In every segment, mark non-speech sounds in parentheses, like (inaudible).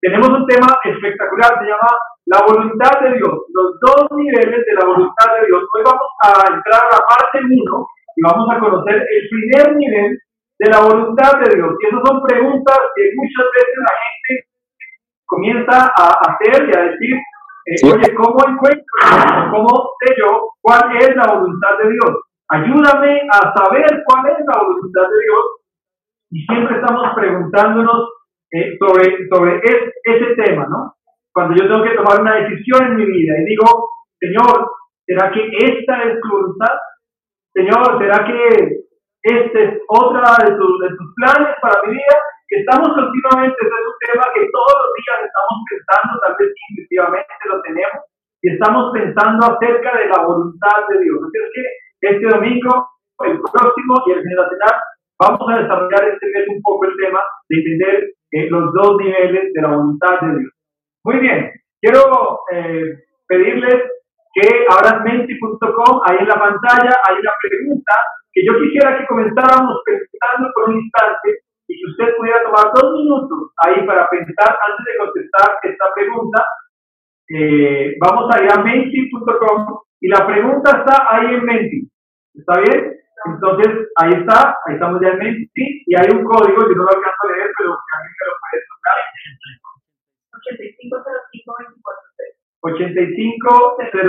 tenemos un tema espectacular, se llama la voluntad de Dios, los dos niveles de la voluntad de Dios. Hoy vamos a entrar a la parte 1 y vamos a conocer el primer nivel de la voluntad de Dios. Y esas son preguntas que muchas veces la gente comienza a hacer y a decir, eh, oye, ¿cómo encuentro, cómo sé yo cuál es la voluntad de Dios? Ayúdame a saber cuál es la voluntad de Dios. Y siempre estamos preguntándonos eh, sobre, sobre ese tema, ¿no? Cuando yo tengo que tomar una decisión en mi vida y digo, Señor, ¿será que esta es tu voluntad? Señor, ¿será que este es otra de tus, de tus planes para mi vida? Estamos continuamente, ese es un tema que todos los días estamos pensando, tal vez intuitivamente lo tenemos, y estamos pensando acerca de la voluntad de Dios. Así es que este domingo, el próximo y el generacional, vamos a desarrollar este mes un poco el tema de entender eh, los dos niveles de la voluntad de Dios. Muy bien, quiero eh, pedirles que abran menti.com, ahí en la pantalla hay una pregunta que yo quisiera que comenzáramos pensando por un instante y que usted pudiera tomar dos minutos ahí para pensar antes de contestar esta pregunta. Eh, vamos a ir a menti.com y la pregunta está ahí en Menti. ¿Está bien? Entonces, ahí está, ahí estamos ya en Menti y hay un código, yo no lo alcanzo a leer, pero alguien me lo puede tocar. 8505-240. Este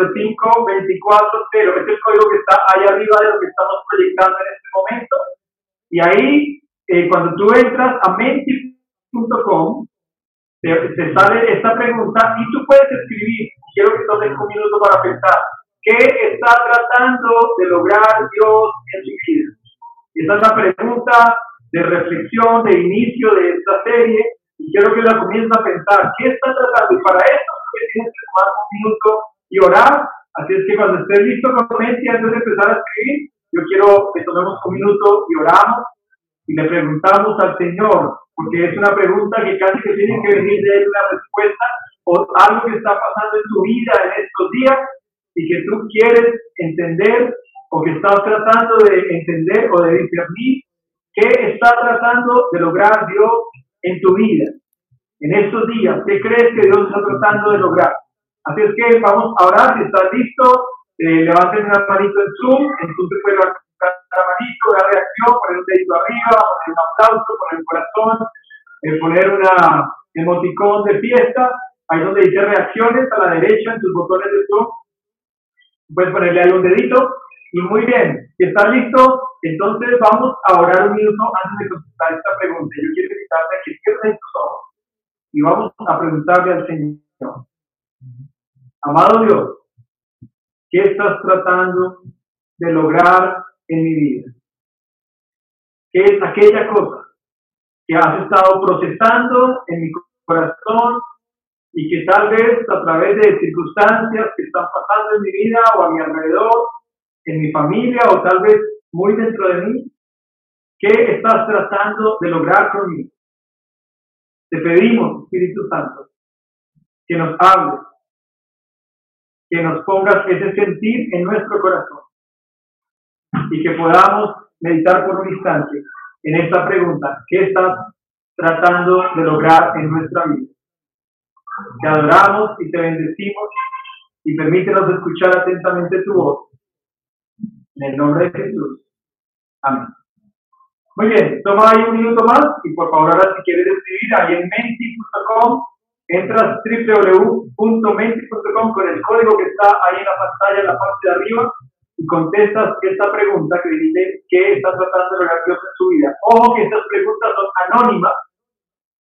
es el código que está ahí arriba de lo que estamos proyectando en este momento. Y ahí, eh, cuando tú entras a menti.com, te, sale esta pregunta y tú puedes escribir, quiero que tomes un minuto para pensar, ¿qué está tratando de lograr Dios en su vida? Esta es la pregunta de reflexión, de inicio de esta serie, y quiero que la comiences a pensar, ¿qué está tratando? Y para eso que tomar un minuto y orar. Así es que cuando estés listo con mente, antes de empezar a escribir, yo quiero que tomemos un minuto y oramos y le preguntamos al Señor, porque es una pregunta que casi que tiene que venir de él una respuesta o algo que está pasando en tu vida en estos días y que tú quieres entender o que estás tratando de entender o de discernir qué está tratando de lograr Dios en tu vida, en estos días, ¿qué crees que Dios está tratando de lograr? Así es que vamos a orar, si estás listo, eh, levanten una manito en Zoom, en Zoom te puede levantar la manito, la reacción, poner un dedito arriba, poner un aplauso, poner un corazón, eh, poner una emoticón de fiesta, ahí donde dice reacciones, a la derecha en tus botones de Zoom, puedes ponerle ahí un dedito, y muy bien, si estás listo, entonces vamos a orar un minuto antes de contestar esta pregunta. Yo quiero invitarte a que cierres tus ojos y vamos a preguntarle al Señor. Amado Dios, ¿qué estás tratando de lograr en mi vida? ¿Qué es aquella cosa que has estado procesando en mi corazón y que tal vez a través de circunstancias que están pasando en mi vida o a mi alrededor en mi familia o tal vez muy dentro de mí? ¿Qué estás tratando de lograr conmigo? Te pedimos, Espíritu Santo, que nos hables, que nos pongas ese sentir en nuestro corazón y que podamos meditar por un instante en esta pregunta, ¿qué estás tratando de lograr en nuestra vida? Te adoramos y te bendecimos y permítenos escuchar atentamente tu voz en el nombre de Jesús. Amén. Muy bien, toma ahí un minuto más y por favor ahora si quieres escribir ahí en menti.com, entras www.menti.com con el código que está ahí en la pantalla en la parte de arriba y contestas esta pregunta que dice qué está tratando de lograr Dios en su vida. Ojo que estas preguntas son anónimas,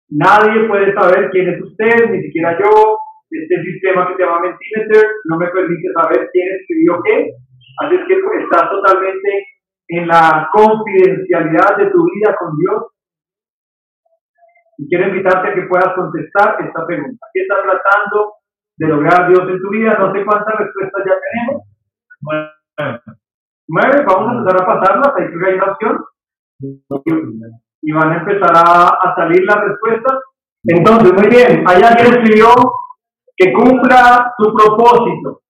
nadie puede saber quién es usted, ni siquiera yo. Este sistema que se llama Mentimeter no me permite saber quién escribió qué, Así es que estás totalmente en la confidencialidad de tu vida con Dios. Y quiero invitarte a que puedas contestar esta pregunta. ¿Qué estás tratando de lograr Dios en tu vida? No sé cuántas respuestas ya tenemos. Nueve. Vamos a empezar a pasarlas. Ahí que hay una opción. Y van a empezar a, salir las respuestas. Entonces, muy bien. Hay alguien escribió que cumpla su propósito.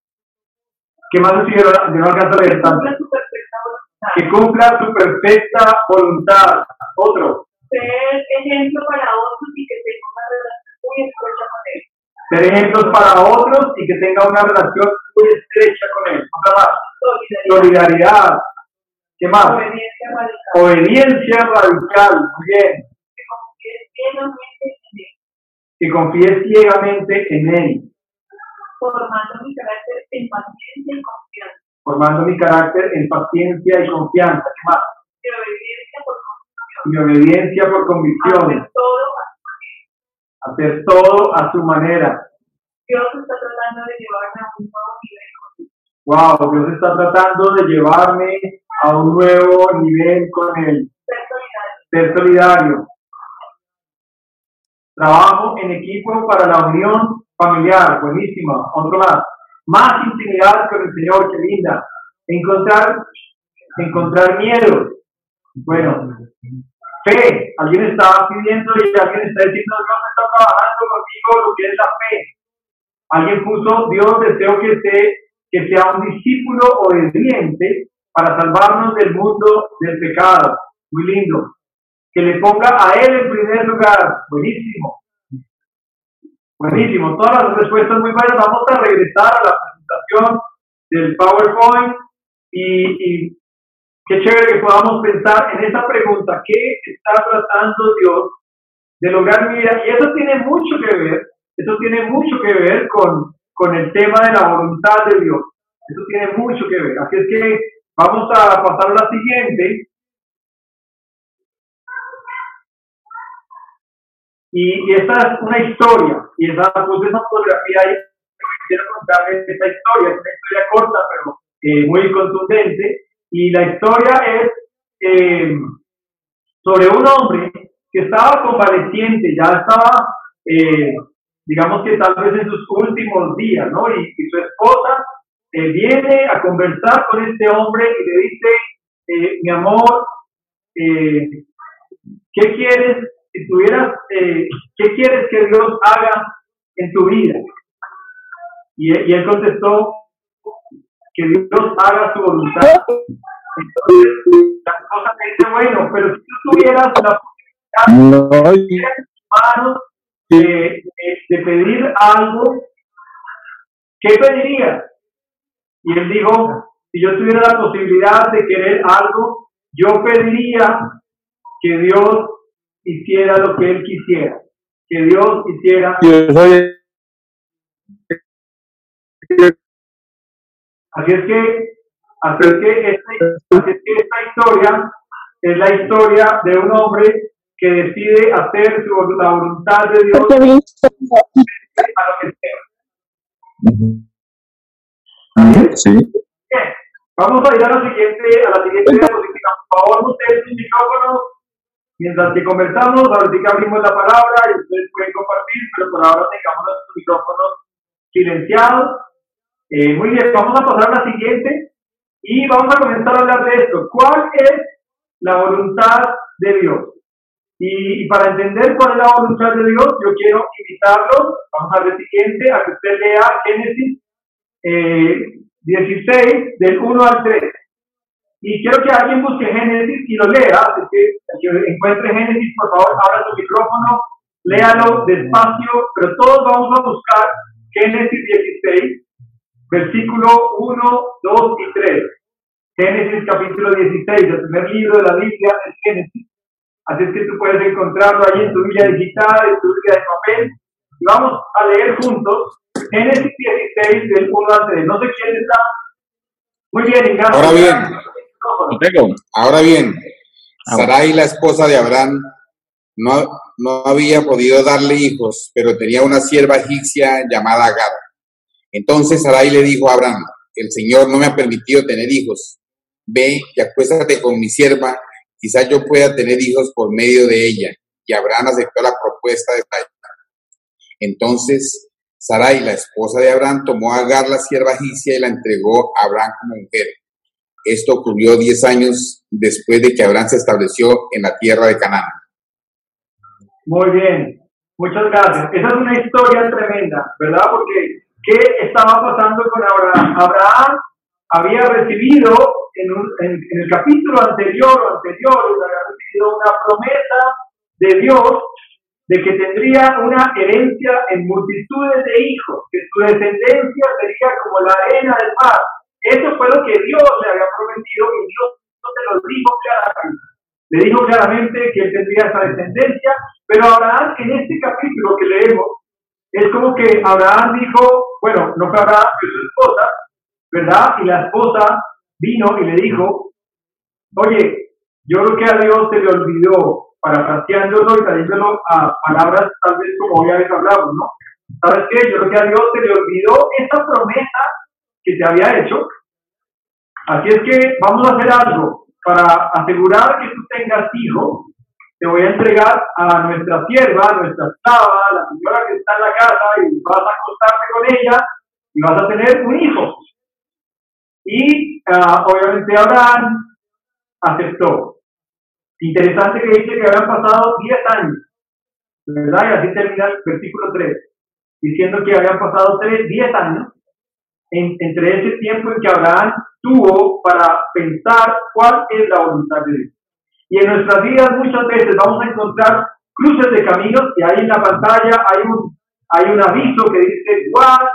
¿Qué más decía? Yo no alcanzo a leer tanto. Que cumpla su perfecta voluntad. Otro. Ser ejemplo para otros y que tenga una relación muy estrecha con él. Ser ejemplos para otros y que tenga una relación muy estrecha con él. Otra más. Solidaridad. Solidaridad. ¿Qué más? Obediencia radical. Obediencia radical. Muy bien. Que confíe ciegamente en él. Formando mi carácter en paciencia y confianza. Formando mi carácter en paciencia y confianza. ¿Qué más? De obediencia por convicción. Mi obediencia por convicción. Hacer todo a su manera. Hacer todo a su manera. Dios está tratando de llevarme a un nuevo nivel con él. Wow, Dios está tratando de llevarme a un nuevo nivel con él. Ser solidario. Ser solidario. Trabajo en equipo para la unión familiar. Buenísimo. Otro más. Más intimidad con el Señor. Qué linda. Encontrar, encontrar miedo. Bueno. Fe. Alguien está pidiendo y alguien está diciendo, Dios está trabajando conmigo lo que es la fe. Alguien puso, Dios deseo que, se, que sea un discípulo obediente para salvarnos del mundo del pecado. Muy lindo. Que le ponga a Él en primer lugar. Buenísimo. Buenísimo. Todas las respuestas muy buenas. Vamos a regresar a la presentación del PowerPoint y, qué chévere que podamos pensar en esa pregunta. ¿Qué está tratando Dios de lograr mi vida? Y eso tiene mucho que ver, eso tiene mucho que ver con, con el tema de la voluntad de Dios. Eso tiene mucho que ver. Así es que vamos a pasar a la siguiente. Y esta es una historia, y esa, puse esa fotografía ahí, quiero contarles esta historia, es una historia corta, pero eh, muy contundente, y la historia es eh, sobre un hombre que estaba convaleciente, ya estaba, eh, digamos que tal vez en sus últimos días, ¿no? Y, y su esposa eh, viene a conversar con este hombre y le dice, eh, mi amor, eh, ¿qué quieres si tuvieras, eh, qué quieres que Dios haga en tu vida? Y, él- y él contestó, que Dios haga su voluntad. Entonces, la esposa le dice, bueno, pero si tú tuvieras la posibilidad No, de manos de, de- de pedir algo, ¿qué pedirías? Y él dijo, si yo tuviera la posibilidad de querer algo, yo pediría que Dios hiciera lo que él quisiera, que Dios hiciera. yo soy Así es que, así es que, esta, así es que esta historia es la historia de un hombre que decide hacer su, la voluntad de Dios a lo que sea. Sí. Bien, vamos a ir a la siguiente, a la siguiente diapositiva. Por favor, ustedes sus micrófonos. Mientras que conversamos, ahorita abrimos la palabra y ustedes pueden compartir, pero por ahora tengamos nuestros micrófonos silenciados. Eh, muy bien, vamos a pasar a la siguiente y vamos a comenzar a hablar de esto. ¿Cuál es la voluntad de Dios? Y, y para entender cuál es la voluntad de Dios, yo quiero invitarlos, vamos a ver siguiente, a que usted lea Génesis eh, 16, del 1 al 3. Y quiero que alguien busque Génesis y lo lea, así que encuentre Génesis, por favor, abra su micrófono, léalo despacio, pero todos vamos a buscar Génesis 16, versículo 1, 2 y 3. Génesis capítulo 16, el primer libro de la Biblia es Génesis. Así es que tú puedes encontrarlo ahí en tu Biblia digital, en tu Biblia de papel. Y vamos a leer juntos Génesis 16 del 1 al 3. No sé quién está. Muy bien, Ignacio. Ahora bien. Ahora bien, Ah, bueno. Sarai, la esposa de Abraham, no, no había podido darle hijos, pero tenía una sierva egipcia llamada Agar. Entonces Sarai le dijo a Abraham, el Señor no me ha permitido tener hijos. Ve y acuéstate con mi sierva, quizás yo pueda tener hijos por medio de ella. Y Abraham aceptó la propuesta de Sarai. Entonces Sarai, la esposa de Abraham, tomó a Agar, la sierva egipcia, y la entregó a Abraham como mujer. Esto ocurrió diez años después de que Abraham se estableció en la tierra de Canaán. Muy bien, muchas gracias. Esa es una historia tremenda, ¿verdad? Porque, ¿qué estaba pasando con Abraham? Abraham había recibido en, un- en- en el capítulo anterior o anterior, había recibido una promesa de Dios de que tendría una herencia en multitudes de hijos, que su descendencia sería como la arena del mar. Eso fue lo que Dios le había prometido y Dios se lo dijo claramente. Le dijo claramente que él tendría esa descendencia, pero Abraham en este capítulo que leemos, es como que Abraham dijo, bueno, no fue Abraham, fue su esposa, ¿verdad? Y la esposa vino y le dijo, oye, yo creo que a Dios se le olvidó parafraseándolo y trayéndolo a palabras tal vez como habéis hablado, ¿no? ¿Sabes qué? Yo creo que a Dios se le olvidó esa promesa que te había hecho. Así es que vamos a hacer algo para asegurar que tú tengas hijo. Te voy a entregar a nuestra sierva, a nuestra esclava, la señora que está en la casa y vas a acostarte con ella y vas a tener un hijo. Y uh, obviamente Abraham aceptó. Interesante que dice que habían pasado 10 años, ¿verdad? Y así termina el versículo 3, diciendo que habían pasado 3, 10 años entre ese tiempo en que Abraham tuvo para pensar cuál es la voluntad de Dios. Y en nuestras vidas muchas veces vamos a encontrar cruces de caminos y ahí en la pantalla hay un, hay un aviso que dice what,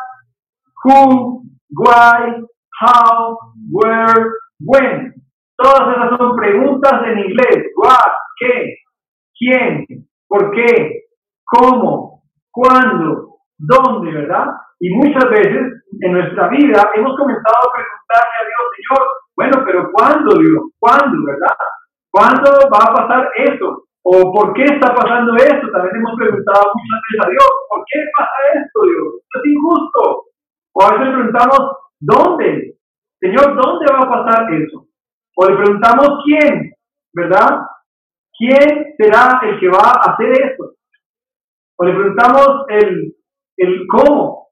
who, why, how, where, when. Todas esas son preguntas en inglés. What, qué, quién, por qué, cómo, cuándo, dónde, ¿verdad? Y muchas veces en nuestra vida hemos comenzado a preguntarle a Dios, Señor, bueno, pero ¿cuándo, Dios? ¿Cuándo, verdad? ¿Cuándo va a pasar eso? ¿O por qué está pasando esto? También hemos preguntado muchas veces a Dios, ¿por qué pasa esto, Dios? Esto es injusto. O a veces preguntamos, ¿dónde? Señor, ¿dónde va a pasar eso? O le preguntamos quién, ¿verdad? ¿Quién será el que va a hacer esto? O le preguntamos el, el cómo.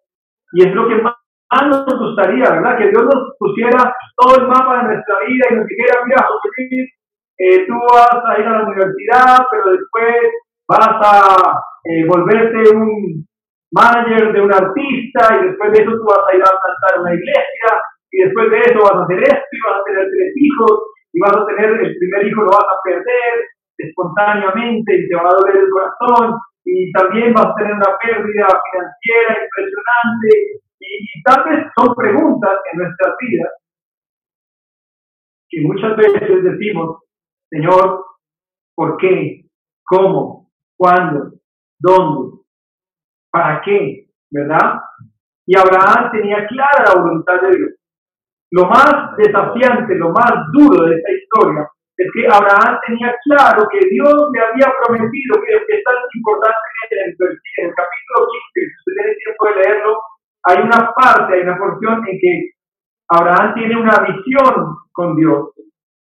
Y es lo que más nos gustaría, ¿verdad? Que Dios nos pusiera todo el mapa de nuestra vida y nos dijera, mira, José eh, tú vas a ir a la universidad, pero después vas a eh, volverte un manager de un artista y después de eso tú vas a ir a cantar una iglesia y después de eso vas a hacer esto y vas a tener tres hijos y vas a tener el primer hijo lo vas a perder espontáneamente y te va a doler el corazón y también vas a tener una pérdida financiera impresionante y, tal vez son preguntas en nuestras vidas que muchas veces decimos, Señor, ¿por qué? ¿Cómo? ¿Cuándo? ¿Dónde? ¿Para qué? ¿Verdad? Y Abraham tenía clara la voluntad de Dios. Lo más desafiante, lo más duro de esta historia es que Abraham tenía claro que Dios le había prometido, que es tan importante en el, en el capítulo 15, si usted tiene tiempo de leerlo, hay una parte, hay una porción en que Abraham tiene una visión con Dios.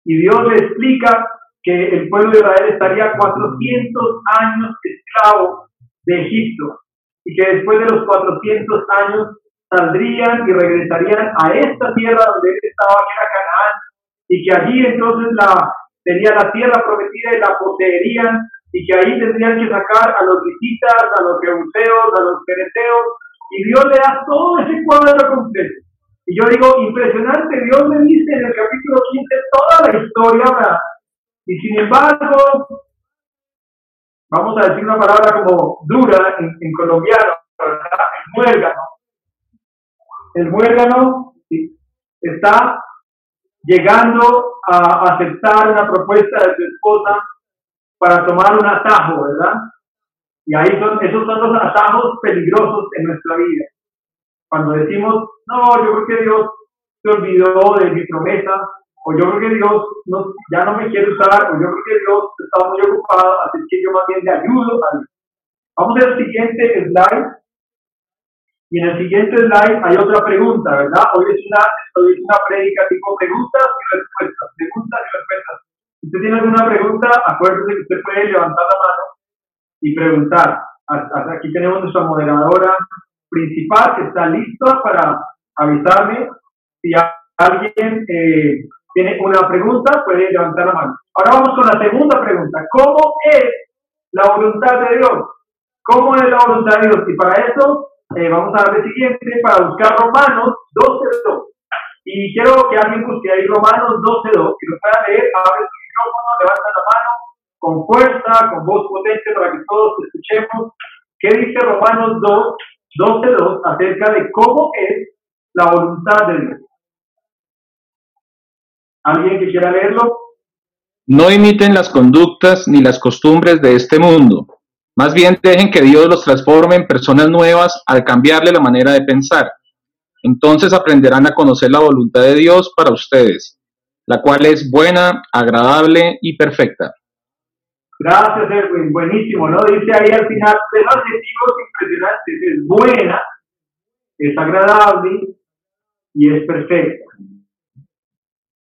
Y Dios le explica que el pueblo de Israel estaría 400 años esclavo de Egipto y que después de los 400 años saldrían y regresarían a esta tierra donde él estaba, que era Canaán, y que allí entonces la, sería la tierra prometida y la poseerían, y que ahí tendrían que sacar a los visitas, a los jebuseos, a los pereteos, y Dios le da todo ese cuadro completo. Y yo digo, impresionante, Dios me dice en el capítulo 15 toda la historia, ¿verdad? Y sin embargo, vamos a decir una palabra como dura en, en colombiano, ¿verdad? El muérgano el muérgano está llegando a aceptar una propuesta de su esposa para tomar un atajo, ¿verdad? Y ahí son, esos son los atajos peligrosos en nuestra vida. Cuando decimos, no, yo creo que Dios se olvidó de mi promesa, o yo creo que Dios no, ya no me quiere usar, o yo creo que Dios está muy ocupado, así que yo más bien le ayudo a Dios. Vamos al siguiente slide. Y en el siguiente slide hay otra pregunta, ¿verdad? Hoy es una, hoy es una prédica tipo preguntas y respuestas, preguntas y respuestas. Si usted tiene alguna pregunta, acuérdese que usted puede levantar la mano y preguntar. Aquí tenemos nuestra moderadora principal que está lista para avisarme si alguien eh, tiene una pregunta, puede levantar la mano. Ahora vamos con la segunda pregunta. ¿Cómo es la voluntad de Dios? ¿Cómo es la voluntad de Dios? Y para eso eh, vamos a darle siguiente para buscar Romanos 12.2. Y quiero que alguien busque ahí Romanos 12.2, que lo pueda leer, abre su micrófono, levanta la mano con fuerza, con voz potente para que todos escuchemos qué dice Romanos 2, 12, 2 acerca de cómo es la voluntad de Dios. ¿Alguien que quiera leerlo? No imiten las conductas ni las costumbres de este mundo. Más bien dejen que Dios los transforme en personas nuevas al cambiarle la manera de pensar. Entonces aprenderán a conocer la voluntad de Dios para ustedes, la cual es buena, agradable y perfecta. Gracias, Edwin. Buenísimo, ¿no? Dice ahí al final tres adjetivos impresionantes. Es buena, es agradable y es perfecta.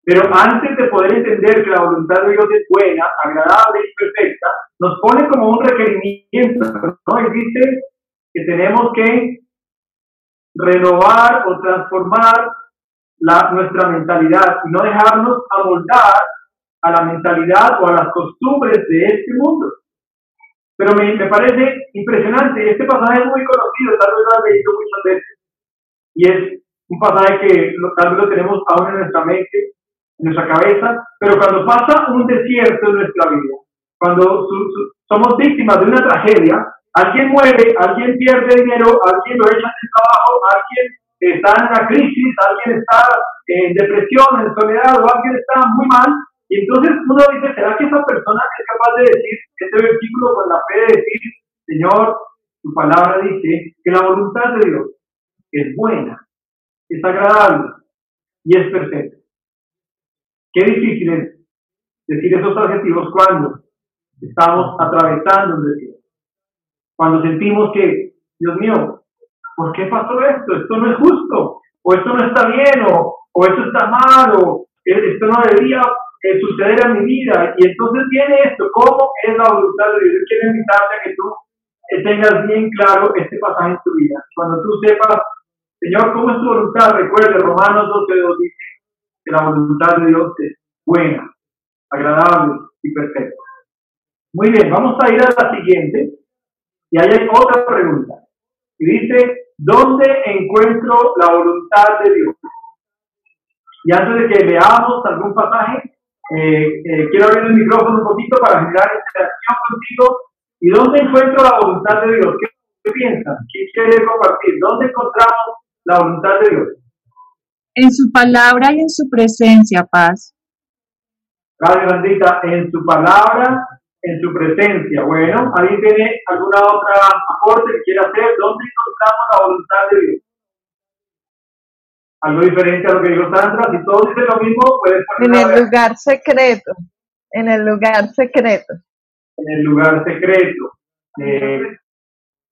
Pero antes de poder entender que la voluntad de Dios es buena, agradable y perfecta, nos pone como un requerimiento, ¿no? Y dice que tenemos que renovar o transformar la, nuestra mentalidad y no dejarnos amoldar a la mentalidad o a las costumbres de este mundo. Pero me, me parece impresionante, este pasaje es muy conocido, tal vez lo han leído muchas veces, y es un pasaje que tal vez lo tenemos aún en nuestra mente, nuestra cabeza, pero cuando pasa un desierto en nuestra vida, cuando somos víctimas de una tragedia, alguien muere, alguien pierde dinero, alguien lo echa del trabajo, alguien está en una crisis, alguien está en depresión, en soledad, o alguien está muy mal, y entonces uno dice, ¿será que esa persona es capaz de decir este versículo con la fe de decir, Señor, tu palabra dice que la voluntad de Dios es buena, es agradable y es perfecta? Qué difícil es decir esos adjetivos cuando estamos atravesando un desierto. Cuando sentimos que, Dios mío, ¿por qué pasó esto? Esto no es justo, o esto no está bien, o, o esto está mal, o esto no debería eh, suceder en mi vida. Y entonces viene esto, ¿cómo es la voluntad de Dios? Yo quiero invitarte a que tú eh, tengas bien claro este pasaje en tu vida. Cuando tú sepas, Señor, ¿cómo es tu voluntad? Recuerde, Romanos 12, dice que la voluntad de Dios es buena, agradable y perfecta. Muy bien, vamos a ir a la siguiente. Y ahí hay otra pregunta. Y dice, ¿dónde encuentro la voluntad de Dios? Y antes de que leamos algún pasaje, eh, eh, quiero abrir el micrófono un poquito para generar interacción contigo. ¿Y dónde encuentro la voluntad de Dios? ¿Qué, qué piensan? ¿Qué quiere compartir? ¿Dónde encontramos la voluntad de Dios? En su palabra y en su presencia, paz. Padre bendita, en su palabra, en su presencia. Bueno, ¿alguien tiene alguna otra aporte que quiera hacer? ¿Dónde encontramos la voluntad de Dios? Algo diferente a lo que dijo Sandra. Si todos dicen lo mismo, puedes En el lugar secreto. En el lugar secreto. En el lugar secreto. Eh,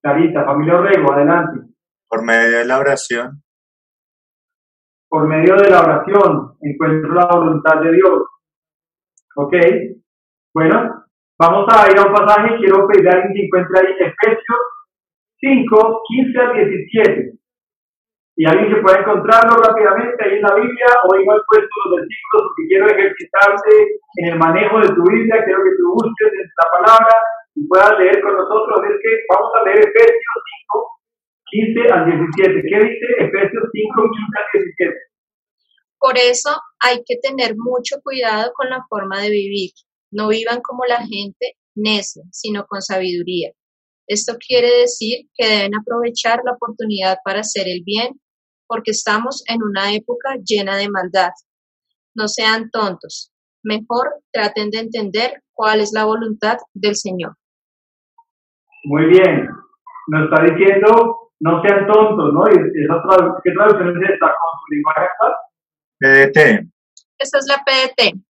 Clarita, familia Orrego, adelante. Por medio de la oración. Por medio de la oración encuentro la voluntad de Dios. ¿Ok? Bueno, vamos a ir a un pasaje. Quiero pedir a alguien que encuentre ahí Efesios 5, 15 al 17. Y alguien que pueda encontrarlo rápidamente ahí en la Biblia o igual puesto los versículos porque quiero ejercitarte en el manejo de tu Biblia. Quiero que tú busques esta palabra y puedas leer con nosotros. Es que vamos a leer Efesios 5, 15 al 17. ¿Qué dice Efesios 5, 15 al 17? Por eso hay que tener mucho cuidado con la forma de vivir. No vivan como la gente necia, sino con sabiduría. Esto quiere decir que deben aprovechar la oportunidad para hacer el bien, porque estamos en una época llena de maldad. No sean tontos. Mejor traten de entender cuál es la voluntad del Señor. Muy bien. Nos está diciendo, no sean tontos, ¿no? Y esa tradu- ¿Qué traducción es esta con su lenguaje actual? PDT. Esta es la PDT.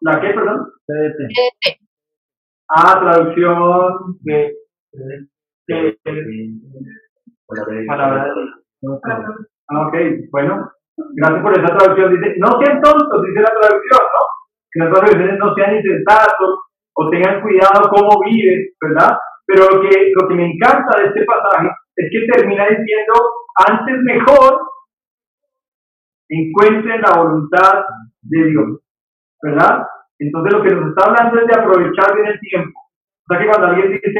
¿La qué, perdón? PDT. Ah, traducción de, de- palabra de. Ah, ok, bueno, gracias por esa traducción. Dice, no sean tontos, dice la traducción, ¿no? Que las traducciones no sean insensatos o tengan cuidado cómo viven, ¿verdad? Pero lo que, lo que me encanta de este pasaje es que termina diciendo, antes mejor encuentren la voluntad de Dios, ¿verdad? Entonces lo que nos está hablando es de aprovechar bien el tiempo. O sea que cuando alguien dice,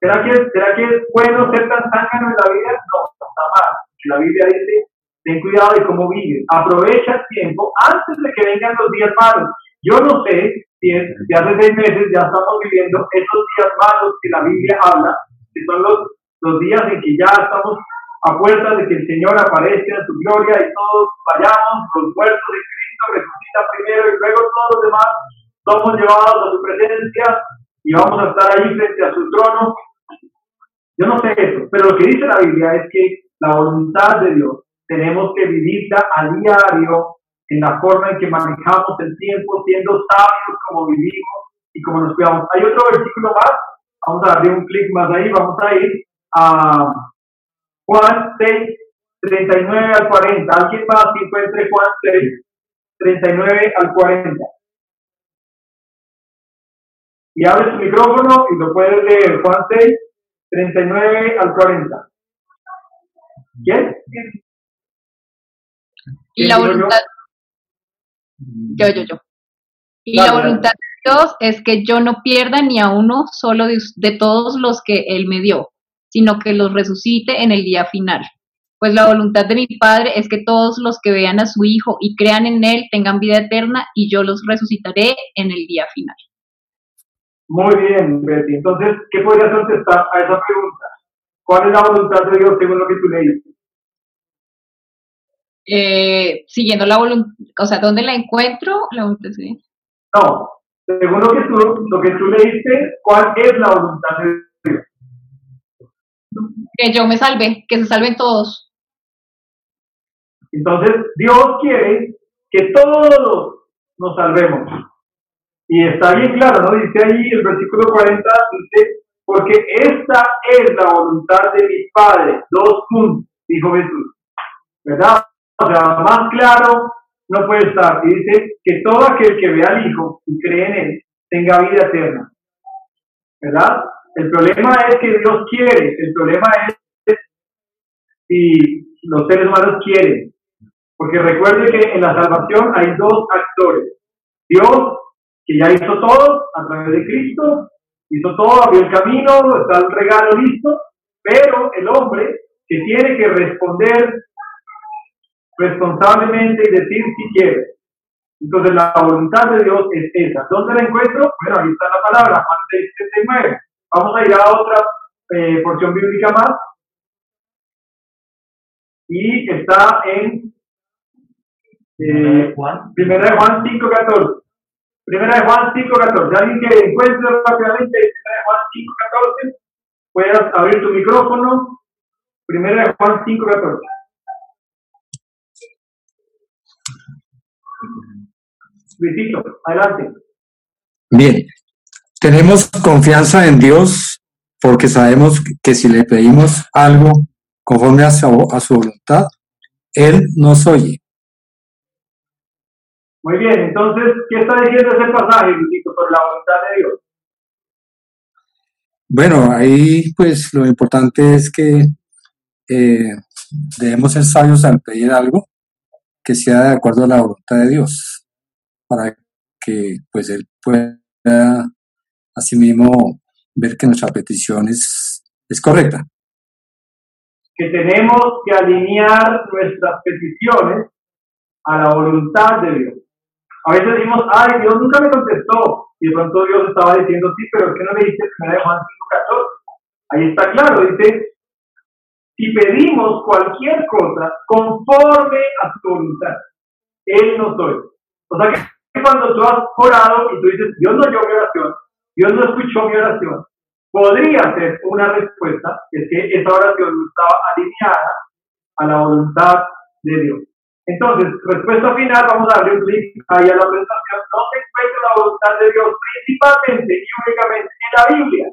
¿será que, ¿será que es bueno ser tan zángano en la vida? No, está mal. La Biblia dice, ten cuidado de cómo vives. Aprovecha el tiempo antes de que vengan los días malos. Yo no sé si, es- si hace seis meses ya estamos viviendo esos días malos que la Biblia habla, que son los, los días en que ya estamos a puertas de que el Señor aparezca en su gloria y todos vayamos, los muertos de Cristo resucita primero y luego todos los demás somos llevados a su presencia y vamos a estar ahí frente a su trono. Yo no sé eso, pero lo que dice la Biblia es que la voluntad de Dios tenemos que vivirla a diario en la forma en que manejamos el tiempo, siendo sabios como vivimos y como nos cuidamos. Hay otro versículo más, vamos a darle un clic más ahí, vamos a ir a Juan 6, 39 al 40. ¿Alguien más que encuentre Juan 6, 39 al 40? Y abre su micrófono y lo puedes leer. Juan 6, 39 al 40. ¿Quién? Y la ¿Quién yo? voluntad, yo, yo, yo. Y la voluntad de Dios es que yo no pierda ni a uno solo de todos los que Él me dio, sino que los resucite en el día final. Pues la voluntad de mi Padre es que todos los que vean a su Hijo y crean en Él tengan vida eterna y yo los resucitaré en el día final. Muy bien, Betty. Entonces, ¿qué podrías contestar a esa pregunta? ¿Cuál es la voluntad de Dios según lo que tú leíste? Eh, siguiendo la voluntad, o sea, ¿dónde la encuentro? La voluntad de- No, según lo que tú, lo que tú leíste, ¿cuál es la voluntad de Dios? Que yo me salve, que se salven todos. Entonces, Dios quiere que todos nos salvemos. Y está bien claro, ¿no? Dice ahí el versículo 40, dice, porque esta es la voluntad de mi Padre. Dos puntos, dijo Jesús. ¿Verdad? O sea, más claro no puede estar. Y dice que todo aquel que vea al Hijo y cree en Él tenga vida eterna. ¿Verdad? El problema es que Dios quiere, el problema es si los seres humanos quieren. Porque recuerde que en la salvación hay dos actores. Dios, que ya hizo todo a través de Cristo, hizo todo, abrió el camino, está el regalo listo, pero el hombre que tiene que responder responsablemente y decir si quiere. Entonces la voluntad de Dios es esa. ¿Dónde la encuentro? Bueno, ahí está la palabra, Juan 6, 39. Vamos a ir a otra eh, porción bíblica más. Y está en eh, Primera de Juan 5, 14. Primera de Juan 5, 14. Alguien que encuentre rápidamente Primera de Juan 5, 14, puedas abrir tu micrófono. Primera de Juan 5, 14. Luisito, adelante. Bien, tenemos confianza en Dios porque sabemos que si le pedimos algo conforme a su, a su voluntad, Él nos oye. Muy bien, entonces, ¿qué está diciendo ese pasaje, Luisito, por la voluntad de Dios? Bueno, ahí pues lo importante es que eh, debemos ser sabios al pedir algo que sea de acuerdo a la voluntad de Dios, para que pues Él pueda asimismo ver que nuestra petición es, es correcta. Que tenemos que alinear nuestras peticiones a la voluntad de Dios. A veces decimos, ay, Dios nunca me contestó. Y de pronto Dios estaba diciendo, sí, pero ¿qué no le dice primera de Juan 5.14? Ahí está claro, dice, si pedimos cualquier cosa conforme a su voluntad, Él nos oye. O sea que cuando tú has orado y tú dices, Dios no oyó mi oración, Dios no escuchó mi oración, podría ser una respuesta, es que esa oración no estaba alineada a la voluntad de Dios. Entonces, respuesta final, vamos a darle un clic ahí a la presentación. No se encuentra la voluntad de Dios principalmente y únicamente en la Biblia,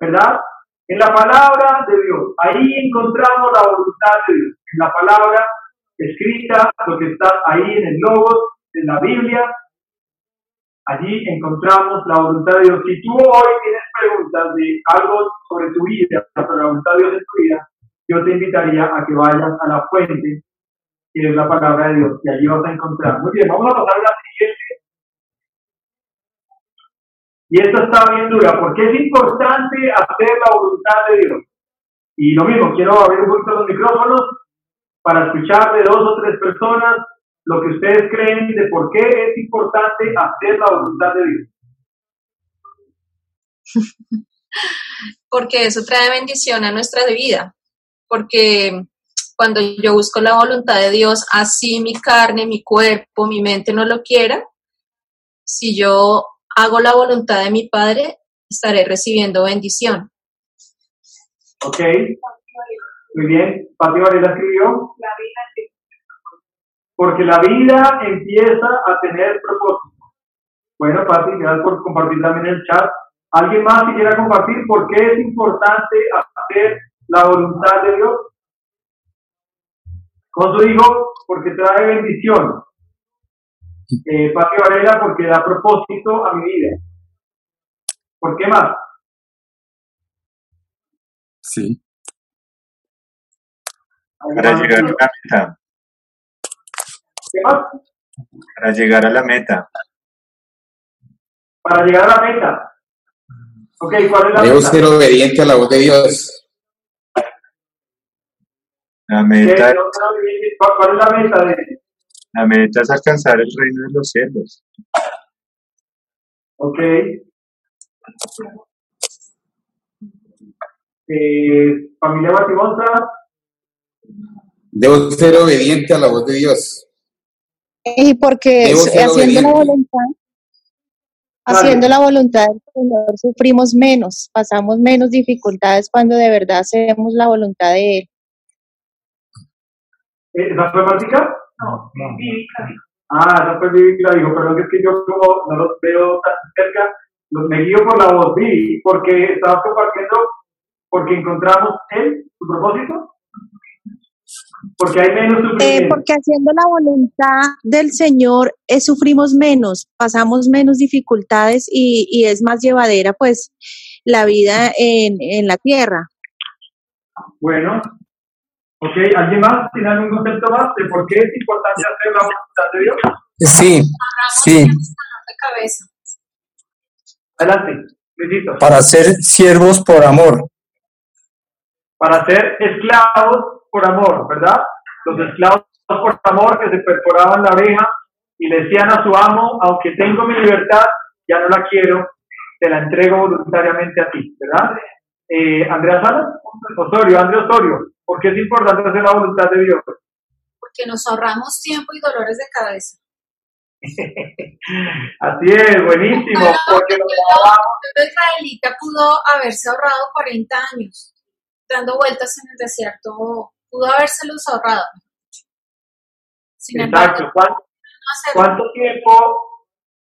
¿verdad? En la palabra de Dios. Ahí encontramos la voluntad de Dios. En la palabra escrita, lo que está ahí en el Logos, en la Biblia. Allí encontramos la voluntad de Dios. Si tú hoy tienes preguntas de algo sobre tu vida, sobre la voluntad de Dios en tu vida, yo te invitaría a que vayas a la fuente que es la palabra de Dios, y allí vas a encontrar. Muy bien, vamos a pasar a la siguiente. Y esta está bien dura, porque es importante hacer la voluntad de Dios. Y lo mismo, quiero abrir un poquito los micrófonos para escuchar de dos o tres personas lo que ustedes creen de por qué es importante hacer la voluntad de Dios. (laughs) porque eso trae bendición a nuestra vida, porque cuando yo busco la voluntad de Dios, así mi carne, mi cuerpo, mi mente no lo quiera, si yo hago la voluntad de mi Padre, estaré recibiendo bendición. Ok, muy bien. Pati Varela escribió. Porque la vida empieza a tener propósito. Bueno, Pati, gracias por compartir también el chat. ¿Alguien más que quiera compartir por qué es importante hacer la voluntad de Dios? Con su digo, porque trae bendición. Eh, Pati Varela, porque da propósito a mi vida. ¿Por qué más? Sí. Para llegar a la meta. ¿Qué más? Para llegar a la meta. Para llegar a la meta. Ok, ¿cuál es la Debo meta? ser obediente a la voz de Dios. La Eh, meta, no, no, ¿Cuál cuál es la meta de la meta es alcanzar el reino de los cielos. Ok. Eh, familia Batibonza, Debo ser obediente a la voz de Dios. Y porque haciendo la voluntad, haciendo la voluntad del Señor sufrimos menos, pasamos menos dificultades cuando de verdad hacemos la voluntad de Él. eh, ¿esa fue Mática? No, bíblica. Ah, esa fue Vivi que la dijo, perdón, es que yo como no los veo tan cerca, los me guío por la voz, Vivi, porque estaba compartiendo, porque encontramos él, su propósito, porque hay menos Eh, sufrimiento. porque haciendo la voluntad del Señor eh, sufrimos menos, pasamos menos dificultades y, y es más llevadera pues la vida en, en la tierra. Bueno, ok, ¿alguien más tiene algún concepto más de por qué es importante hacer la voluntad de Dios? Sí, sí. Adelante, Luisito. para ser siervos por amor. para ser esclavos por amor, ¿verdad? Los esclavos por amor que se perforaban la oreja y le decían a su amo, aunque tengo mi libertad, ya no la quiero, te la entrego voluntariamente a ti, ¿verdad? Eh, Andrea Salas, Osorio, Andrea Osorio, ¿por qué es importante hacer la voluntad de Dios? Porque nos ahorramos tiempo y dolores de cabeza. (laughs) Así es, buenísimo, porque El israelita pudo haberse ahorrado 40 años dando vueltas en el desierto, pudo habérselos ahorrado. Sin embargo, Exacto, ¿cuánto, no hacerlo. cuánto tiempo,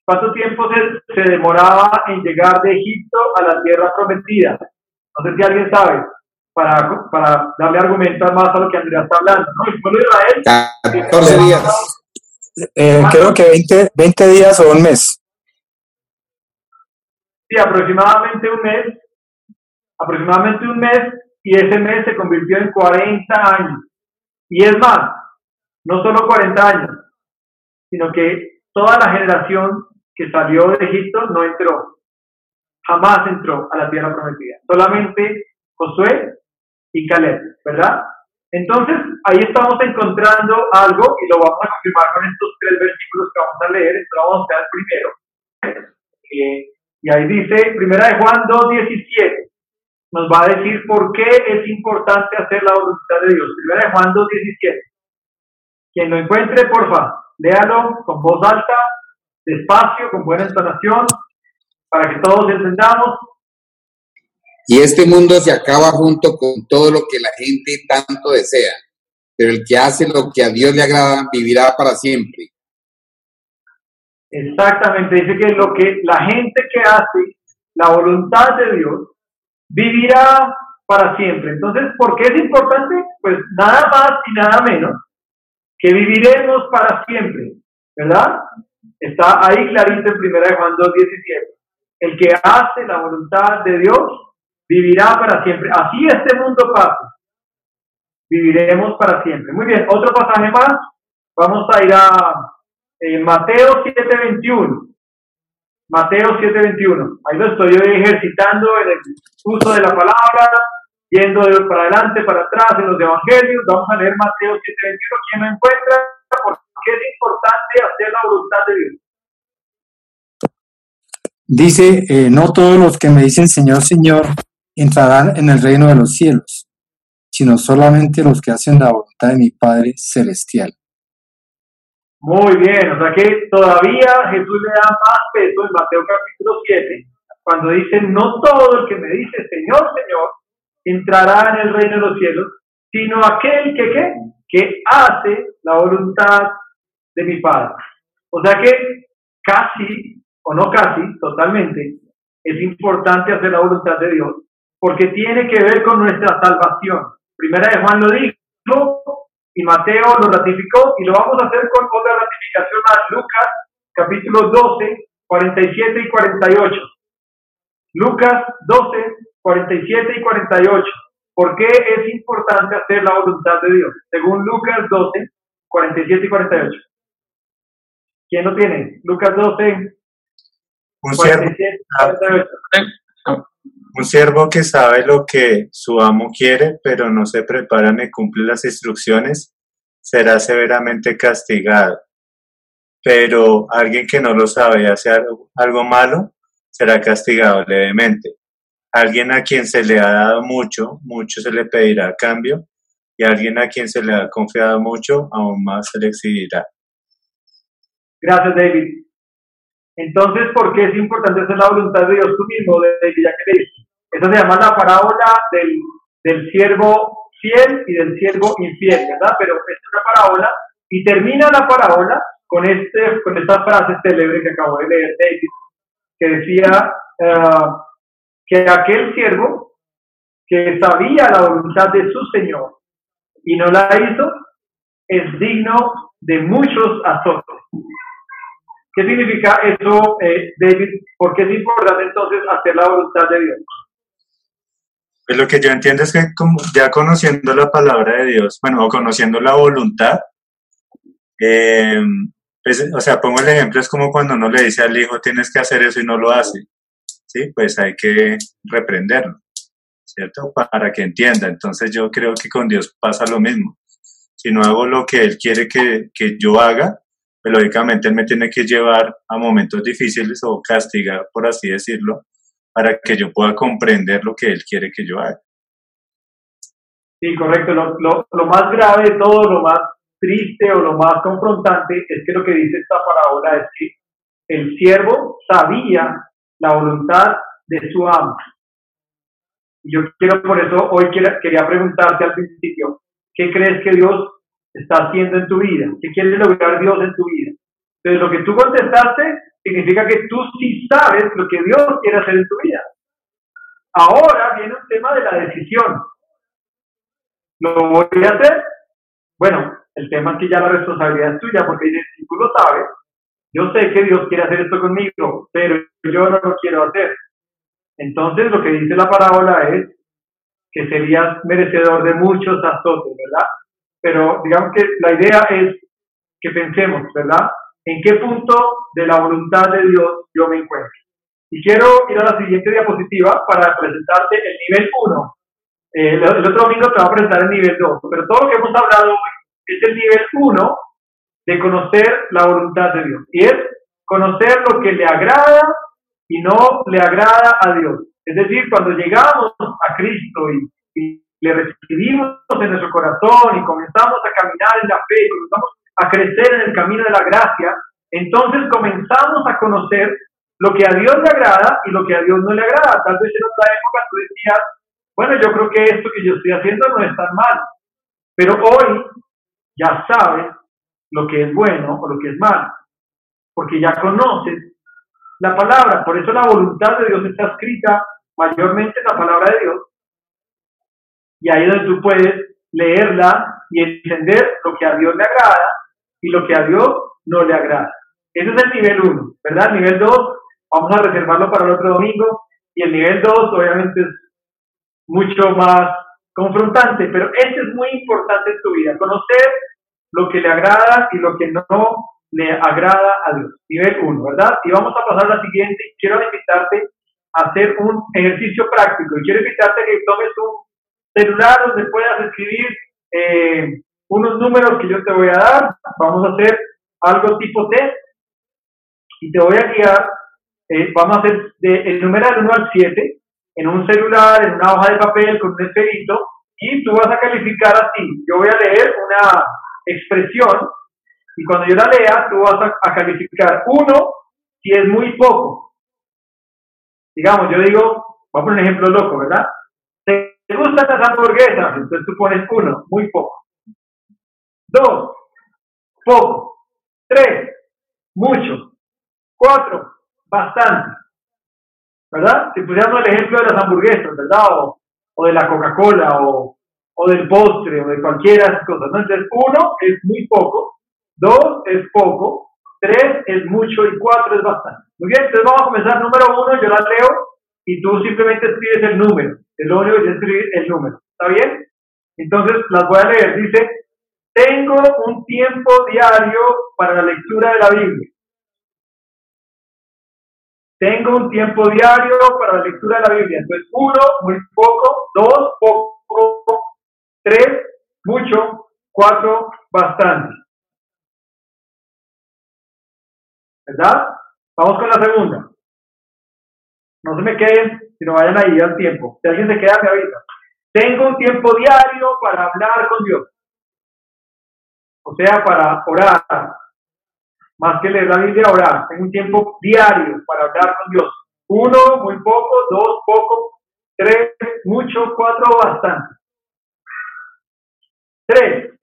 cuánto tiempo se, se demoraba en llegar de Egipto a la tierra prometida? No sé si alguien sabe, para, para darle argumento más a lo que Andrea está hablando, ¿no? El pueblo de Israel 14 días. Eh, creo que 20, 20 días o un mes. Sí, aproximadamente un mes, aproximadamente un mes, y ese mes se convirtió en 40 años. Y es más, no solo 40 años, sino que toda la generación que salió de Egipto no entró, jamás entró a la tierra prometida, solamente Josué y Caleb, ¿verdad? Entonces, ahí estamos encontrando algo y lo vamos a confirmar con estos tres versículos que vamos a leer, entonces vamos a ver primero. Eh, y ahí dice, primera de Juan 2.17, nos va a decir por qué es importante hacer la voluntad de Dios. Primera de Juan 2.17. Quien lo encuentre, porfa, léalo con voz alta, despacio, con buena entonación, para que todos entendamos. Y este mundo se acaba junto con todo lo que la gente tanto desea. Pero el que hace lo que a Dios le agrada vivirá para siempre. Exactamente, dice que lo que la gente que hace la voluntad de Dios vivirá para siempre. Entonces, ¿por qué es importante? Pues nada más y nada menos que viviremos para siempre, ¿verdad? Está ahí clarito en 1 de Juan 2.17. El que hace la voluntad de Dios vivirá para siempre. Así este mundo pase. Viviremos para siempre. Muy bien, otro pasaje más. Vamos a ir a eh, Mateo 7:21. Mateo 7:21. Ahí lo estoy ejercitando en el uso de la palabra, yendo de para adelante, para atrás en los evangelios. Vamos a leer Mateo 7:21. ¿Quién lo encuentra? Porque es importante hacer la voluntad de Dios. Dice, eh, no todos los que me dicen Señor, Señor, entrarán en el reino de los cielos, sino solamente los que hacen la voluntad de mi Padre Celestial. Muy bien, o sea que todavía Jesús le da más peso en Mateo capítulo 7, cuando dice, no todo el que me dice Señor, Señor, entrará en el reino de los cielos, sino aquel que, ¿qué? que hace la voluntad de mi Padre. O sea que casi, o no casi, totalmente, es importante hacer la voluntad de Dios, porque tiene que ver con nuestra salvación. Primera de Juan lo dijo y Mateo lo ratificó y lo vamos a hacer con otra ratificación más. Lucas capítulo 12, 47 y 48. Lucas 12, 47 y 48. ¿Por qué es importante hacer la voluntad de Dios? Según Lucas 12, 47 y 48. ¿Quién lo tiene? Lucas 12, Un siervo, 47 y 48. Un siervo que sabe lo que su amo quiere, pero no se prepara ni cumple las instrucciones, será severamente castigado. Pero alguien que no lo sabe y hace algo, malo, será castigado levemente. Alguien a quien se le ha dado mucho, mucho se le pedirá cambio, y alguien a quien se le ha confiado mucho, aún más se le exigirá. Gracias, David. Entonces, ¿por qué es importante hacer la voluntad de Dios tú mismo, David? Ya que le dije. Esa se llama la parábola del, del siervo fiel y del siervo infiel, ¿verdad? Pero es una parábola y termina la parábola con, este, con esta frase célebre que acabo de leer, David, que decía ah, que aquel siervo que sabía la voluntad de su Señor y no la hizo, es digno de muchos azotes. ¿Qué significa eso, eh, David? ¿Por qué es importante entonces hacer la voluntad de Dios? Pues lo que yo entiendo es que ya conociendo la palabra de Dios, bueno, o conociendo la voluntad, eh, pues, o sea, pongo el ejemplo, es como cuando uno le dice al hijo, tienes que hacer eso y no lo hace, ¿sí? Pues hay que reprenderlo, ¿cierto? Para que entienda. Entonces yo creo que con Dios pasa lo mismo. Si no hago lo que Él quiere que, que yo haga, lógicamente Él me tiene que llevar a momentos difíciles o castigar, por así decirlo, para que yo pueda comprender lo que Él quiere que yo haga. Sí, correcto. Lo, lo, lo más grave de todo, lo más triste o lo más confrontante es que lo que dice esta parábola es que el siervo sabía la voluntad de su amo. Y yo quiero por eso hoy quiero- quería preguntarte al principio, ¿qué crees que Dios está haciendo en tu vida? ¿Qué quiere lograr Dios en tu vida? Entonces lo que tú contestaste significa que tú sí sabes lo que Dios quiere hacer en tu vida. Ahora viene un tema de la decisión. ¿Lo voy a hacer? Bueno, el tema es que ya la responsabilidad es tuya porque dices, si tú lo sabes, yo sé que Dios quiere hacer esto conmigo, pero yo no lo quiero hacer. Entonces lo que dice la parábola es que serías merecedor de muchos azotes, ¿verdad? Pero digamos que la idea es que pensemos, ¿verdad? ¿En qué punto de la voluntad de Dios yo me encuentro? Y quiero ir a la siguiente diapositiva para presentarte el nivel 1. Eh, el otro domingo te va a presentar el nivel 2, pero todo lo que hemos hablado hoy es el nivel 1 de conocer la voluntad de Dios. Y es conocer lo que le agrada y no le agrada a Dios. Es decir, cuando llegamos a Cristo y, y le recibimos en nuestro corazón y comenzamos a caminar en la fe, comenzamos a crecer en el camino de la gracia, entonces comenzamos a conocer lo que a Dios le agrada y lo que a Dios no le agrada. Tal vez en otra época tú decías, bueno, yo creo que esto que yo estoy haciendo no es tan mal, pero hoy ya sabes lo que es bueno o lo que es malo, porque ya conoces la palabra. Por eso la voluntad de Dios está escrita mayormente en la palabra de Dios. Y ahí es donde tú puedes leerla y entender lo que a Dios le agrada y lo que a Dios no le agrada. Ese es el nivel 1, ¿verdad? El nivel 2, vamos a reservarlo para el otro domingo. Y el nivel 2, obviamente, es mucho más confrontante, pero este es muy importante en tu vida, conocer lo que le agrada y lo que no le agrada a Dios. Nivel 1, ¿verdad? Y vamos a pasar a la siguiente. Quiero invitarte a hacer un ejercicio práctico y quiero invitarte a que tomes un celular donde puedas escribir eh, unos números que yo te voy a dar. Vamos a hacer algo tipo test y te voy a guiar eh, vamos a hacer el número del 1 al 7 en un celular, en una hoja de papel, con un esferito, y tú vas a calificar así. Yo voy a leer una expresión y cuando yo la lea, tú vas a, calificar 1 si es muy poco. Digamos, yo digo, voy a poner un ejemplo loco, ¿verdad? ¿Te gustan las hamburguesas? Entonces tú pones 1, muy poco. 2, poco. 3, mucho. 4, bastante. ¿Verdad? Si pusiéramos el ejemplo de las hamburguesas, ¿verdad? O, o de la Coca-Cola, o, o, del postre, o de cualquiera de cosas. ¿no? Entonces, uno es muy poco, dos es poco, tres es mucho y cuatro es bastante. Muy bien, entonces vamos a comenzar número uno, yo la leo y tú simplemente escribes el número. Es lo único escribir el número. ¿Está bien? Entonces las voy a leer. Dice, tengo un tiempo diario para la lectura de la Biblia. Tengo un tiempo diario para la lectura de la Biblia. Entonces, uno, muy poco, dos, poco, tres, mucho, cuatro, bastante. ¿Verdad? Vamos con la segunda. No se me queden, sino vayan ahí al tiempo. Si alguien se queda, me avisa. Tengo un tiempo diario para hablar con Dios. O sea, para orar. Más que leer la Biblia, orar. Tengo un tiempo diario para hablar con Dios. Uno, muy poco. Dos, poco. Tres, mucho. Cuatro, bastante. Tres.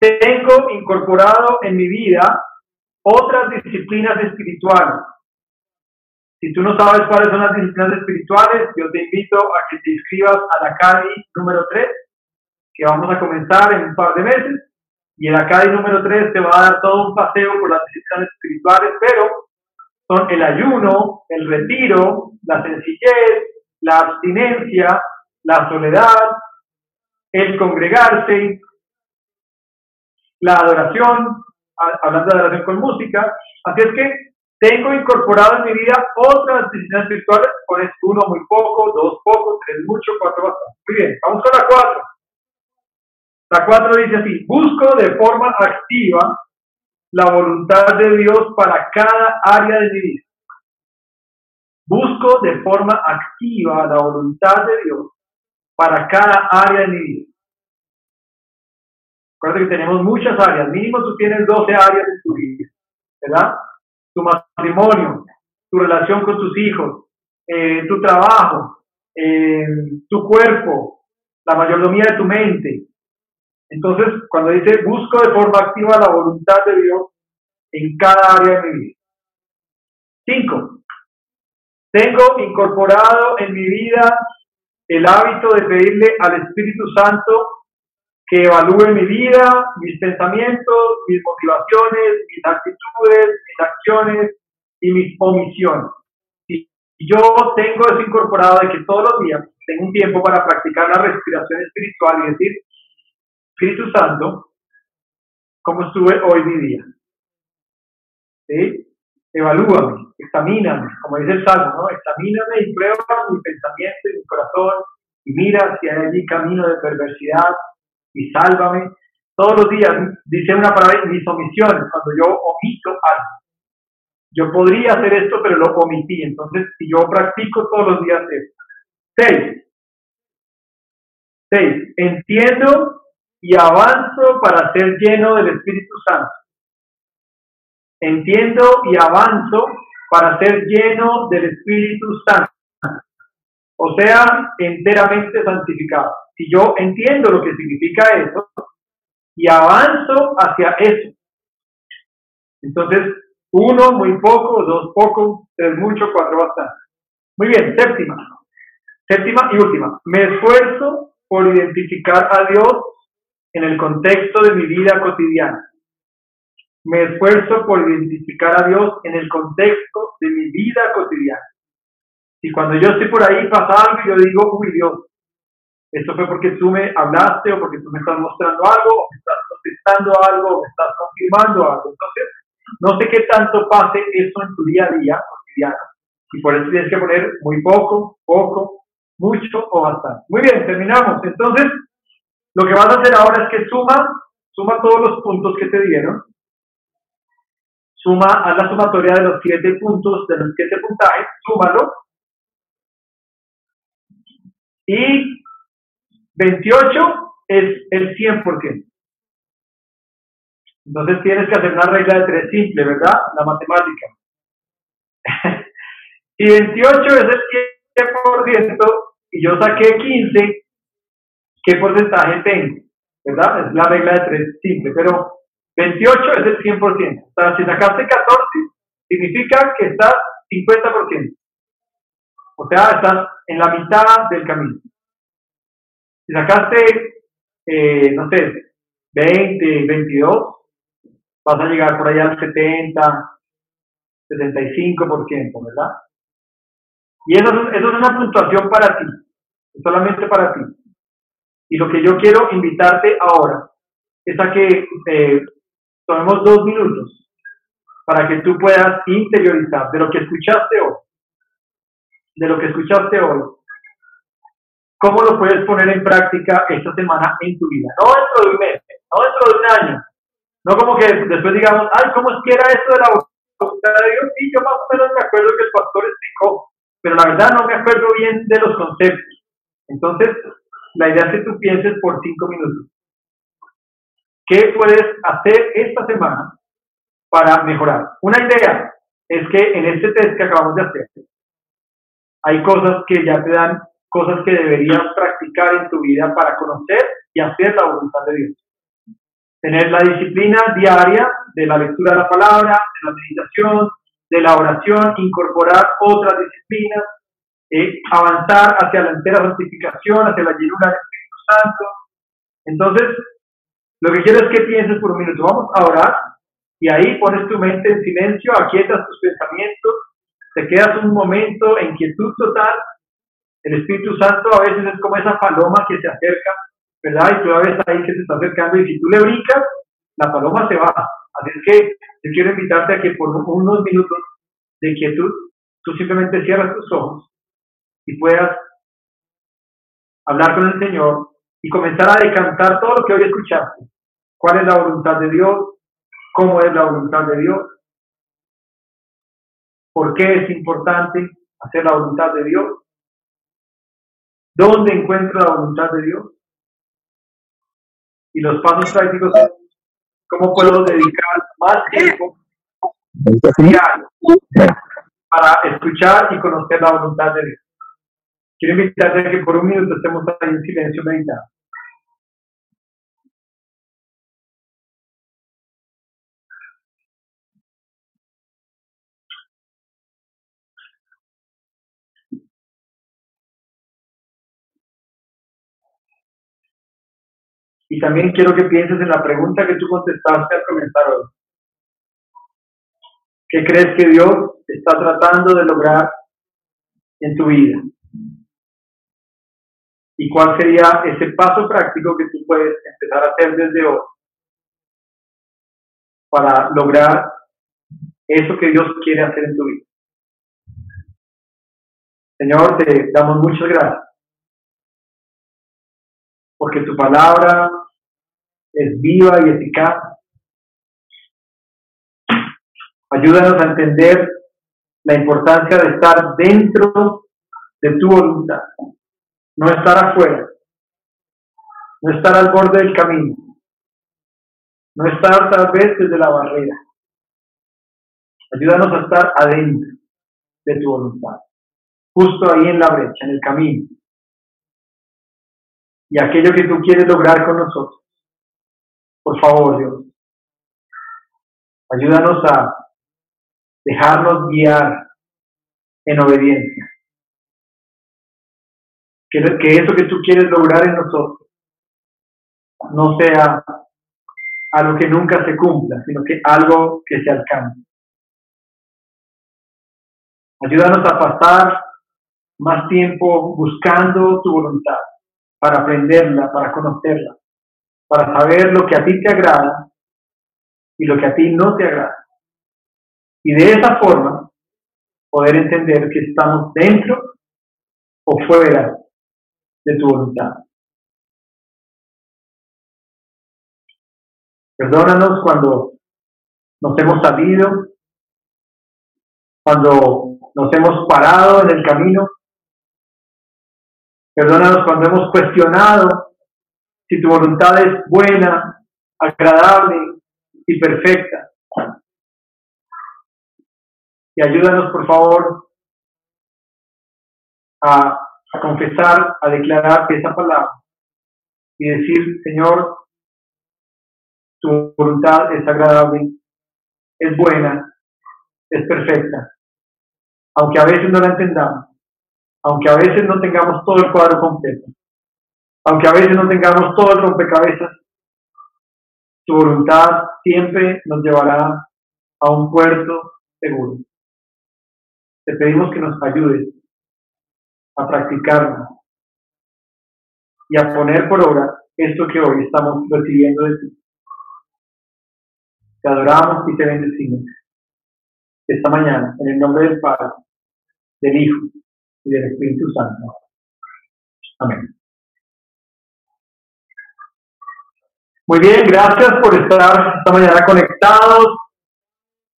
Tengo incorporado en mi vida otras disciplinas espirituales si tú no sabes cuáles son las disciplinas espirituales, yo te invito a que te inscribas a la CADI número 3, que vamos a comenzar en un par de meses. Y en la CADI número 3 te va a dar todo un paseo por las disciplinas espirituales, pero son el ayuno, el retiro, la sencillez, la abstinencia, la soledad, el congregarse, la adoración, hablando de adoración con música. Así es que tengo incorporado en mi vida otras disciplinas espirituales, pones uno muy poco, dos poco, tres mucho, cuatro bastante. Muy bien, vamos con la cuatro. La cuatro dice así, busco de forma activa la voluntad de Dios para cada área de mi vida. Busco de forma activa la voluntad de Dios para cada área de mi vida. Recuerda que tenemos muchas áreas, mínimo tú tienes 12 áreas en tu vida, ¿verdad? Tu matrimonio, tu relación con tus hijos, eh, tu trabajo, eh, tu cuerpo, la mayordomía de tu mente. Entonces, cuando dice busco de forma activa la voluntad de Dios en cada área de mi vida. Cinco, tengo incorporado en mi vida el hábito de pedirle al Espíritu Santo que evalúe mi vida, mis pensamientos, mis motivaciones, mis actitudes, mis acciones y mis omisiones. Si yo tengo eso incorporado de que todos los días tengo un tiempo para practicar la respiración espiritual y decir, Espíritu Santo, ¿cómo estuve hoy mi día? ¿Sí? Evalúame, examíname, como dice el Salmo, ¿no? Examíname y prueba mi pensamiento y mi corazón y mira si hay allí camino de perversidad y sálvame. Todos los días dice una palabra, mis omisiones, cuando yo omito algo. Yo podría hacer esto, pero lo omití. Entonces, si yo practico todos los días esto. Seis. Seis. Entiendo y avanzo para ser lleno del Espíritu Santo. Entiendo y avanzo para ser lleno del Espíritu Santo. O sea, enteramente santificado si yo entiendo lo que significa eso y avanzo hacia eso. Entonces, uno, muy poco, dos, poco, tres, mucho, cuatro, bastante. Muy bien, séptima. Séptima y última. Me esfuerzo por identificar a Dios en el contexto de mi vida cotidiana. Me esfuerzo por identificar a Dios en el contexto de mi vida cotidiana. Y cuando yo estoy por ahí pasando y yo digo, uy Dios, esto fue porque tú me hablaste o porque tú me estás mostrando algo, o me estás contestando algo, o me estás confirmando algo. Entonces, no sé qué tanto pase eso en tu día a día cotidiano. Y por eso tienes que poner muy poco, poco, mucho o bastante. Muy bien, terminamos. Entonces, lo que vas a hacer ahora es que suma, suma todos los puntos que te dieron. Suma, haz la sumatoria de los siete puntos, de los siete puntajes, súmalo. Y 28 es el 100%. Entonces tienes que hacer una regla de tres simple, ¿verdad? La matemática. (laughs) si 28 es el 100% y yo saqué 15, ¿qué porcentaje tengo? ¿Verdad? Es la regla de tres simple, pero 28 es el 100%. O sea, si sacaste 14, significa que estás 50%. O sea, estás en la mitad del camino. Sacaste, eh, no sé, 20, 22, vas a llegar por allá al 70, 75%, ¿verdad? Y eso, eso es una puntuación para ti, solamente para ti. Y lo que yo quiero invitarte ahora es a que eh, tomemos dos minutos para que tú puedas interiorizar de lo que escuchaste hoy, de lo que escuchaste hoy, cómo lo puedes poner en práctica esta semana en tu vida, no dentro de un mes, no dentro de un año, no como que después digamos, ay, ¿cómo es que era esto de la voluntad de Dios? Sí, yo más o menos me acuerdo que el pastor explicó, pero la verdad no me acuerdo bien de los conceptos. Entonces, la idea es que tú pienses por cinco minutos. ¿Qué puedes hacer esta semana para mejorar? Una idea es que en este test que acabamos de hacer, hay cosas que ya te dan, cosas que deberías practicar en tu vida para conocer y hacer la voluntad de Dios. Tener la disciplina diaria de la lectura de la palabra, de la meditación, de la oración, incorporar otras disciplinas, eh, avanzar hacia la entera santificación, hacia la llenura del Espíritu Santo. Entonces, lo que quiero es que pienses por un minuto. Vamos a orar y ahí pones tu mente en silencio, aquietas tus pensamientos, te quedas un momento en quietud total. El Espíritu Santo a veces es como esa paloma que se acerca, ¿verdad? Y tú ves ahí que se está acercando y si tú le brincas, la paloma se va. Así es que yo quiero invitarte a que por unos minutos de quietud, tú simplemente cierras tus ojos y puedas hablar con el Señor y comenzar a decantar todo lo que hoy escuchaste. ¿Cuál es la voluntad de Dios? ¿Cómo es la voluntad de Dios? ¿Por qué es importante hacer la voluntad de Dios? ¿Dónde encuentro la voluntad de Dios? Y los pasos prácticos cómo puedo dedicar más tiempo para escuchar y conocer la voluntad de Dios. Quiero invitarte a que por un minuto estemos ahí en silencio meditando. Y también quiero que pienses en la pregunta que tú contestaste al comenzar hoy. ¿Qué crees que Dios está tratando de lograr en tu vida? ¿Y cuál sería ese paso práctico que tú puedes empezar a hacer desde hoy para lograr eso que Dios quiere hacer en tu vida? Señor, te damos muchas gracias porque tu palabra es viva y eficaz. Ayúdanos a entender la importancia de estar dentro de tu voluntad, no estar afuera, no estar al borde del camino, no estar tal vez desde la barrera. Ayúdanos a estar adentro de tu voluntad, justo ahí en la brecha, en el camino. Y aquello que tú quieres lograr con nosotros. Por favor, Dios. Ayúdanos a dejarnos guiar en obediencia. Que, eso que tú quieres lograr en nosotros no sea algo que nunca se cumpla, sino que algo que se alcance. Ayúdanos a pasar más tiempo buscando tu voluntad, para aprenderla, para conocerla, para saber lo que a ti te agrada y lo que a ti no te agrada. Y de esa forma poder entender que estamos dentro o fuera de tu voluntad. Perdónanos cuando nos hemos salido cuando nos hemos parado en el camino. Perdónanos cuando hemos cuestionado si tu voluntad es buena, agradable y perfecta. Y ayúdanos, por favor, a, confesar, a declarar esa palabra y decir, Señor, tu voluntad es agradable, es buena, es perfecta, aunque a veces no la entendamos, aunque a veces no tengamos todo el cuadro completo, aunque a veces no tengamos todo el rompecabezas, tu voluntad siempre nos llevará a un puerto seguro. Te pedimos que nos ayudes a practicarnos y a poner por obra esto que hoy estamos recibiendo de ti. Te adoramos y te bendecimos esta mañana en el nombre del Padre, del Hijo y del Espíritu Santo. Amén. Muy bien, gracias por estar esta mañana conectados.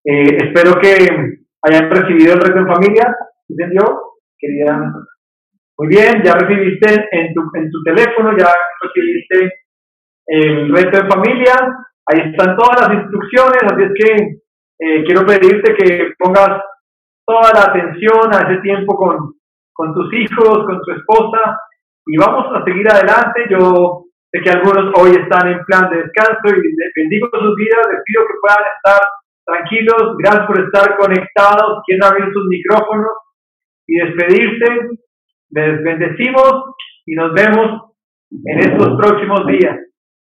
Eh, espero que hayan recibido el reto en familia. ¿Dicen yo? Querida. Muy bien, ya recibiste en tu, en tu teléfono, ya recibiste el reto en familia. Ahí están todas las instrucciones, así es que eh, quiero pedirte que pongas toda la atención a ese tiempo con, con tus hijos, con tu esposa, y vamos a seguir adelante. Yo Sé que algunos hoy están en plan de descanso y bendigo sus vidas. Les pido que puedan estar tranquilos. Gracias por estar conectados. Quieren abrir sus micrófonos y despedirse. Les bendecimos y nos vemos en estos próximos días.